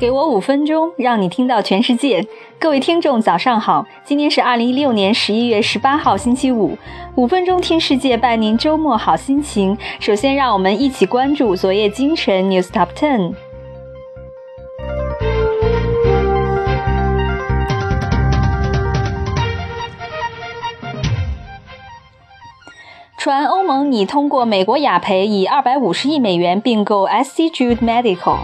给我五分钟，让你听到全世界。各位听众，早上好！今天是二零一六年十一月十八号，星期五。五分钟听世界，伴您周末好心情。首先，让我们一起关注昨夜今晨 News Top Ten。传欧盟拟通过美国雅培以二百五十亿美元并购 SC Jude Medical。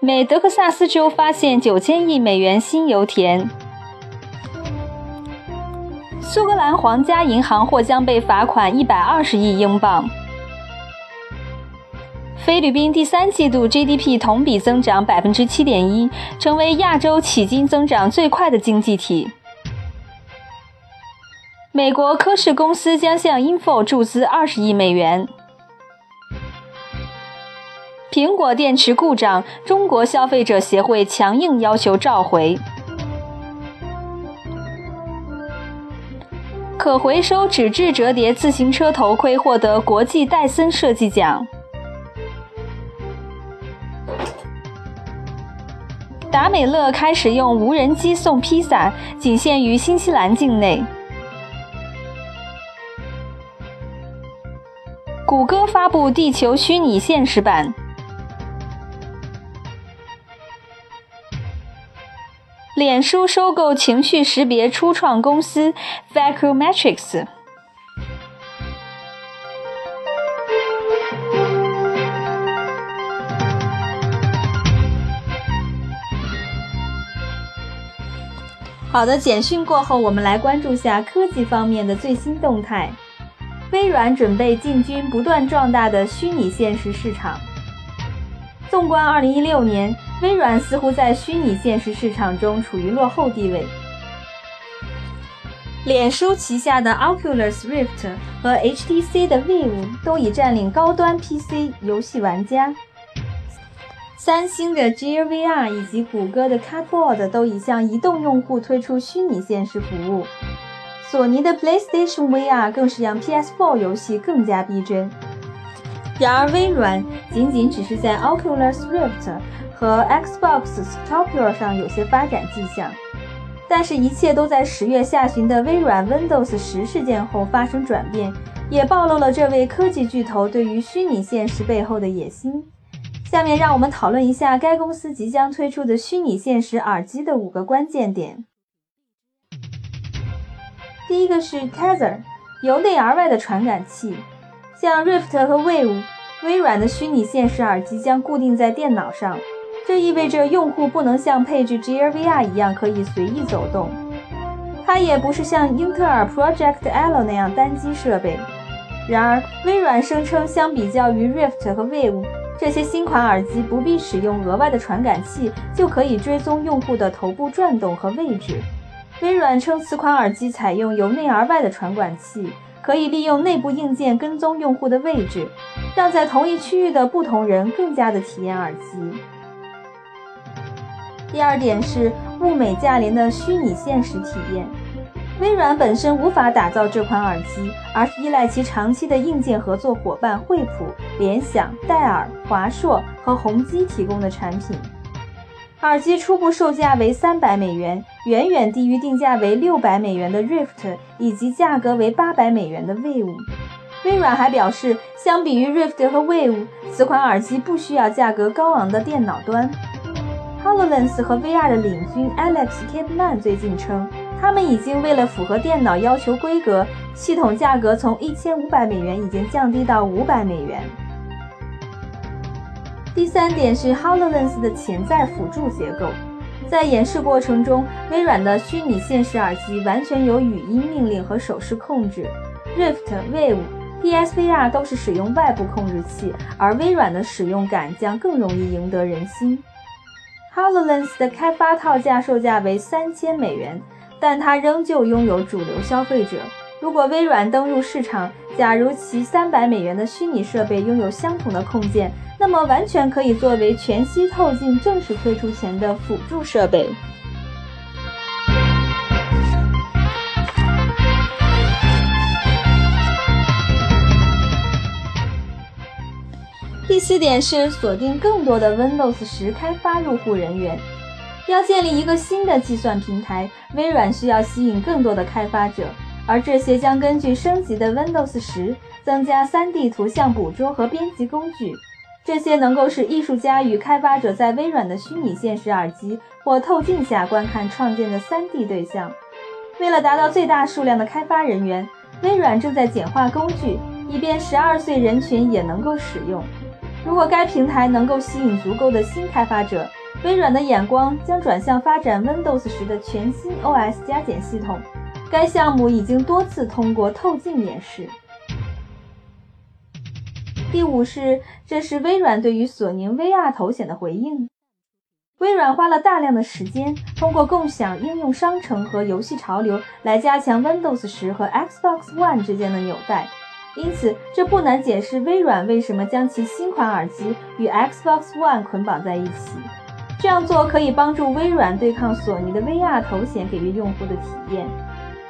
美德克萨斯州发现九千亿美元新油田。苏格兰皇家银行或将被罚款一百二十亿英镑。菲律宾第三季度 GDP 同比增长百分之七点一，成为亚洲迄今增长最快的经济体。美国科氏公司将向 Info 注资二十亿美元。苹果电池故障，中国消费者协会强硬要求召回。可回收纸质折叠自行车头盔获得国际戴森设计奖。达美乐开始用无人机送披萨，仅限于新西兰境内。谷歌发布地球虚拟现实版。脸书收购情绪识别初创公司 Vacuumetrics。好的，简讯过后，我们来关注下科技方面的最新动态。微软准备进军不断壮大的虚拟现实市场。纵观2016年。微软似乎在虚拟现实市场中处于落后地位。脸书旗下的 Oculus Rift 和 HTC 的 Vive 都已占领高端 PC 游戏玩家。三星的 Gear VR 以及谷歌的 Cardboard 都已向移动用户推出虚拟现实服务。索尼的 PlayStation VR 更是让 PS4 游戏更加逼真。然而，微软仅仅只是在 Oculus Rift。和 Xbox Scorpio 上有些发展迹象，但是，一切都在十月下旬的微软 Windows 十事件后发生转变，也暴露了这位科技巨头对于虚拟现实背后的野心。下面让我们讨论一下该公司即将推出的虚拟现实耳机的五个关键点。第一个是 Tether，由内而外的传感器，像 Rift 和 Wave，微软的虚拟现实耳机将固定在电脑上。这意味着用户不能像配置 Gear VR 一样可以随意走动，它也不是像英特尔 Project L 那样单机设备。然而，微软声称，相比较于 Rift 和 Vive，这些新款耳机不必使用额外的传感器，就可以追踪用户的头部转动和位置。微软称，此款耳机采用由内而外的传感器，可以利用内部硬件跟踪用户的位置，让在同一区域的不同人更加的体验耳机。第二点是物美价廉的虚拟现实体验。微软本身无法打造这款耳机，而是依赖其长期的硬件合作伙伴惠普、联想、戴尔、华硕和宏基提供的产品。耳机初步售价为三百美元，远远低于定价为六百美元的 Rift 以及价格为八百美元的 Wave。微软还表示，相比于 Rift 和 Wave，此款耳机不需要价格高昂的电脑端。HoloLens 和 VR 的领军 Alex Kaplan 最近称，他们已经为了符合电脑要求规格，系统价格从一千五百美元已经降低到五百美元。第三点是 HoloLens 的潜在辅助结构，在演示过程中，微软的虚拟现实耳机完全由语音命令和手势控制，Rift、Wave、PSVR 都是使用外部控制器，而微软的使用感将更容易赢得人心。HoloLens 的开发套件售价为三千美元，但它仍旧拥有主流消费者。如果微软登入市场，假如其三百美元的虚拟设备拥有相同的控件，那么完全可以作为全息透镜正式推出前的辅助设备。第四点是锁定更多的 Windows 十开发入户人员。要建立一个新的计算平台，微软需要吸引更多的开发者，而这些将根据升级的 Windows 十增加 3D 图像捕捉和编辑工具。这些能够使艺术家与开发者在微软的虚拟现实耳机或透镜下观看创建的 3D 对象。为了达到最大数量的开发人员，微软正在简化工具，以便12岁人群也能够使用。如果该平台能够吸引足够的新开发者，微软的眼光将转向发展 Windows 十的全新 OS 加减系统。该项目已经多次通过透镜演示。第五是，这是微软对于索尼 VR 头显的回应。微软花了大量的时间，通过共享应用商城和游戏潮流来加强 Windows 十和 Xbox One 之间的纽带。因此，这不难解释微软为什么将其新款耳机与 Xbox One 捆绑在一起。这样做可以帮助微软对抗索尼的 VR 头显给予用户的体验，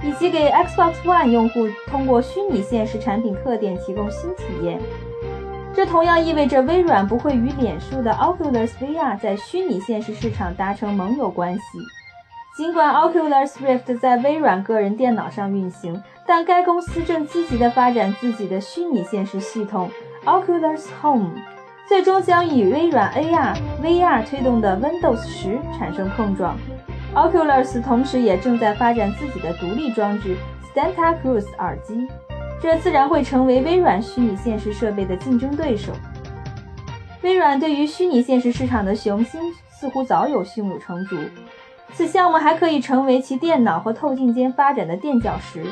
以及给 Xbox One 用户通过虚拟现实产品特点提供新体验。这同样意味着微软不会与脸书的 Oculus VR 在虚拟现实市场达成盟友关系。尽管 Oculus Rift 在微软个人电脑上运行，但该公司正积极地发展自己的虚拟现实系统 Oculus Home，最终将与微软 AR VR 推动的 Windows 十产生碰撞。Oculus 同时也正在发展自己的独立装置 Santa Cruz 耳机。这自然会成为微软虚拟现实设备的竞争对手。微软对于虚拟现实市场的雄心似乎早有胸有成竹，此项目还可以成为其电脑和透镜间发展的垫脚石。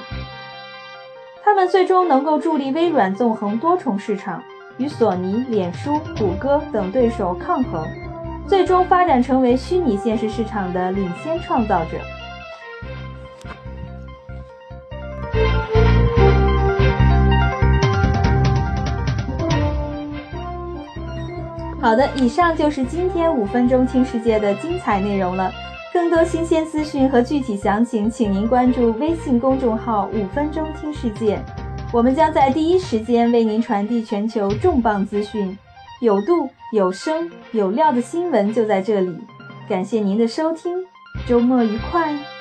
他们最终能够助力微软纵横多重市场，与索尼、脸书、谷歌等对手抗衡，最终发展成为虚拟现实市场的领先创造者。好的，以上就是今天五分钟听世界的精彩内容了。更多新鲜资讯和具体详情，请您关注微信公众号“五分钟听世界”，我们将在第一时间为您传递全球重磅资讯，有度、有声、有料的新闻就在这里。感谢您的收听，周末愉快。